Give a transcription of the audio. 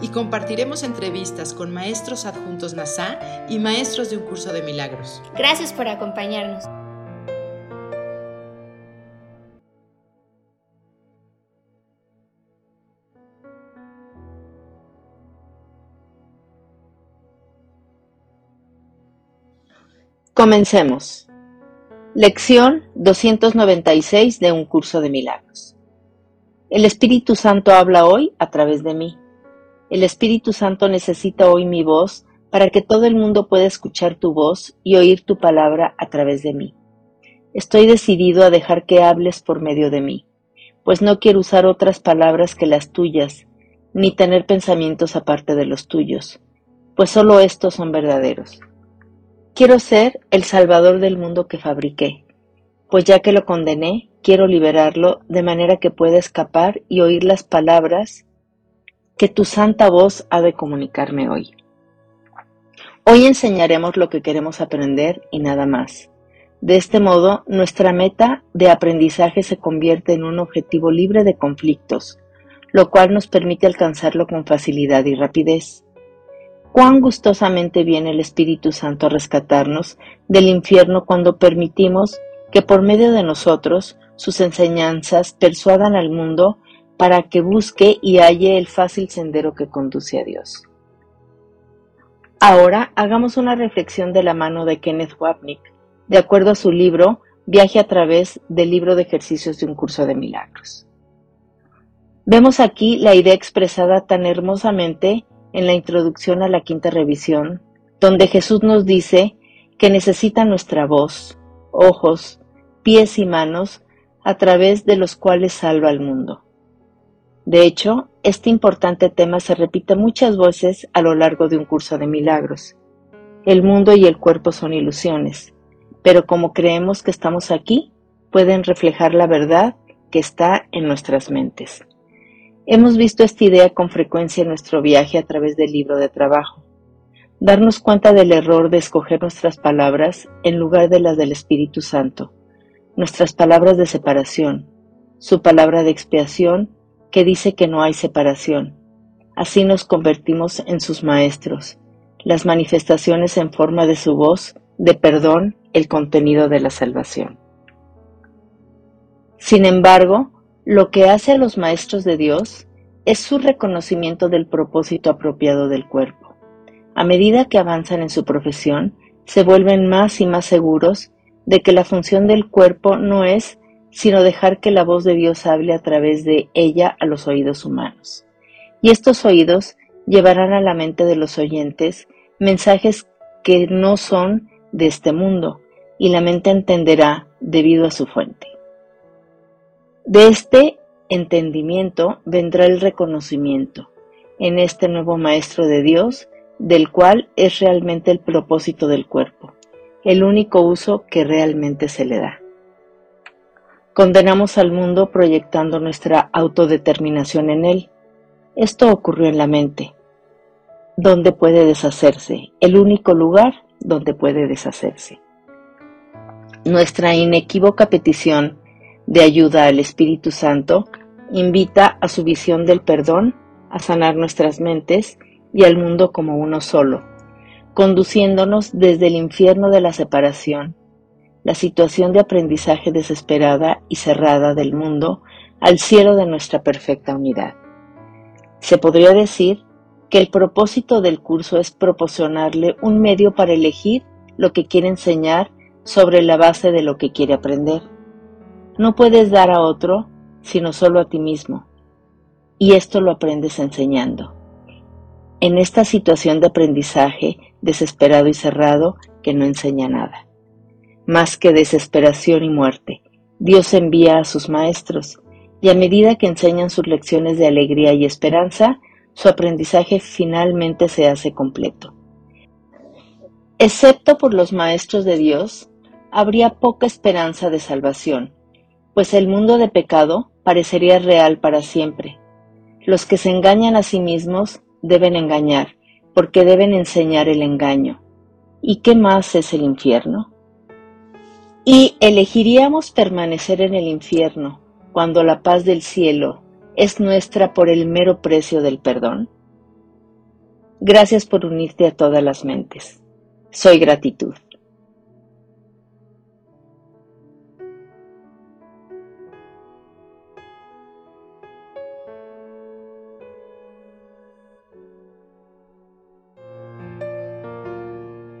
Y compartiremos entrevistas con maestros adjuntos NASA y maestros de un curso de milagros. Gracias por acompañarnos. Comencemos. Lección 296 de un curso de milagros. El Espíritu Santo habla hoy a través de mí. El Espíritu Santo necesita hoy mi voz para que todo el mundo pueda escuchar tu voz y oír tu palabra a través de mí. Estoy decidido a dejar que hables por medio de mí, pues no quiero usar otras palabras que las tuyas, ni tener pensamientos aparte de los tuyos, pues solo estos son verdaderos. Quiero ser el salvador del mundo que fabriqué, pues ya que lo condené, quiero liberarlo de manera que pueda escapar y oír las palabras que tu santa voz ha de comunicarme hoy. Hoy enseñaremos lo que queremos aprender y nada más. De este modo, nuestra meta de aprendizaje se convierte en un objetivo libre de conflictos, lo cual nos permite alcanzarlo con facilidad y rapidez cuán gustosamente viene el Espíritu Santo a rescatarnos del infierno cuando permitimos que por medio de nosotros sus enseñanzas persuadan al mundo para que busque y halle el fácil sendero que conduce a Dios. Ahora hagamos una reflexión de la mano de Kenneth Wapnick, de acuerdo a su libro Viaje a través del libro de ejercicios de un curso de milagros. Vemos aquí la idea expresada tan hermosamente en la introducción a la quinta revisión, donde Jesús nos dice que necesita nuestra voz, ojos, pies y manos a través de los cuales salva al mundo. De hecho, este importante tema se repite muchas veces a lo largo de un curso de milagros. El mundo y el cuerpo son ilusiones, pero como creemos que estamos aquí, pueden reflejar la verdad que está en nuestras mentes. Hemos visto esta idea con frecuencia en nuestro viaje a través del libro de trabajo. Darnos cuenta del error de escoger nuestras palabras en lugar de las del Espíritu Santo, nuestras palabras de separación, su palabra de expiación que dice que no hay separación. Así nos convertimos en sus maestros, las manifestaciones en forma de su voz, de perdón, el contenido de la salvación. Sin embargo, lo que hace a los maestros de Dios es su reconocimiento del propósito apropiado del cuerpo. A medida que avanzan en su profesión, se vuelven más y más seguros de que la función del cuerpo no es sino dejar que la voz de Dios hable a través de ella a los oídos humanos. Y estos oídos llevarán a la mente de los oyentes mensajes que no son de este mundo, y la mente entenderá debido a su fuente. De este entendimiento vendrá el reconocimiento en este nuevo Maestro de Dios, del cual es realmente el propósito del cuerpo, el único uso que realmente se le da. Condenamos al mundo proyectando nuestra autodeterminación en él. Esto ocurrió en la mente, donde puede deshacerse, el único lugar donde puede deshacerse. Nuestra inequívoca petición de ayuda al Espíritu Santo, invita a su visión del perdón, a sanar nuestras mentes y al mundo como uno solo, conduciéndonos desde el infierno de la separación, la situación de aprendizaje desesperada y cerrada del mundo, al cielo de nuestra perfecta unidad. Se podría decir que el propósito del curso es proporcionarle un medio para elegir lo que quiere enseñar sobre la base de lo que quiere aprender. No puedes dar a otro sino solo a ti mismo. Y esto lo aprendes enseñando. En esta situación de aprendizaje desesperado y cerrado que no enseña nada. Más que desesperación y muerte, Dios envía a sus maestros, y a medida que enseñan sus lecciones de alegría y esperanza, su aprendizaje finalmente se hace completo. Excepto por los maestros de Dios, habría poca esperanza de salvación, pues el mundo de pecado parecería real para siempre. Los que se engañan a sí mismos deben engañar, porque deben enseñar el engaño. ¿Y qué más es el infierno? ¿Y elegiríamos permanecer en el infierno cuando la paz del cielo es nuestra por el mero precio del perdón? Gracias por unirte a todas las mentes. Soy gratitud.